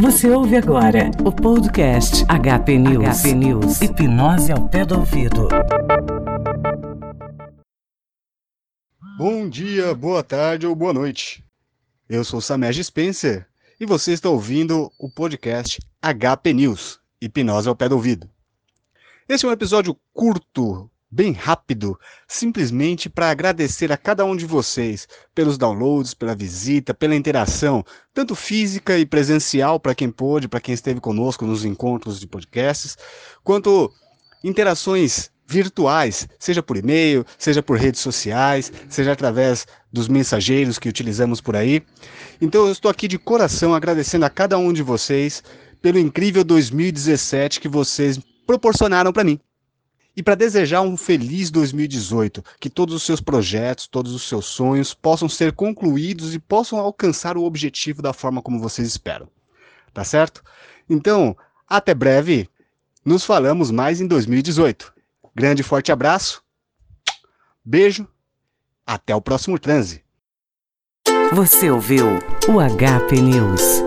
Você ouve agora o podcast HP News. HP News. Hipnose ao pé do ouvido. Bom dia, boa tarde ou boa noite. Eu sou Samej Spencer e você está ouvindo o podcast HP News. Hipnose ao pé do ouvido. Este é um episódio curto, bem rápido, simplesmente para agradecer a cada um de vocês pelos downloads, pela visita, pela interação, tanto física e presencial para quem pôde, para quem esteve conosco nos encontros de podcasts, quanto interações virtuais, seja por e-mail, seja por redes sociais, seja através dos mensageiros que utilizamos por aí. Então eu estou aqui de coração agradecendo a cada um de vocês pelo incrível 2017 que vocês proporcionaram para mim e para desejar um feliz 2018, que todos os seus projetos, todos os seus sonhos possam ser concluídos e possam alcançar o objetivo da forma como vocês esperam. Tá certo? Então, até breve. Nos falamos mais em 2018. Grande e forte abraço. Beijo. Até o próximo transe. Você ouviu o HP News.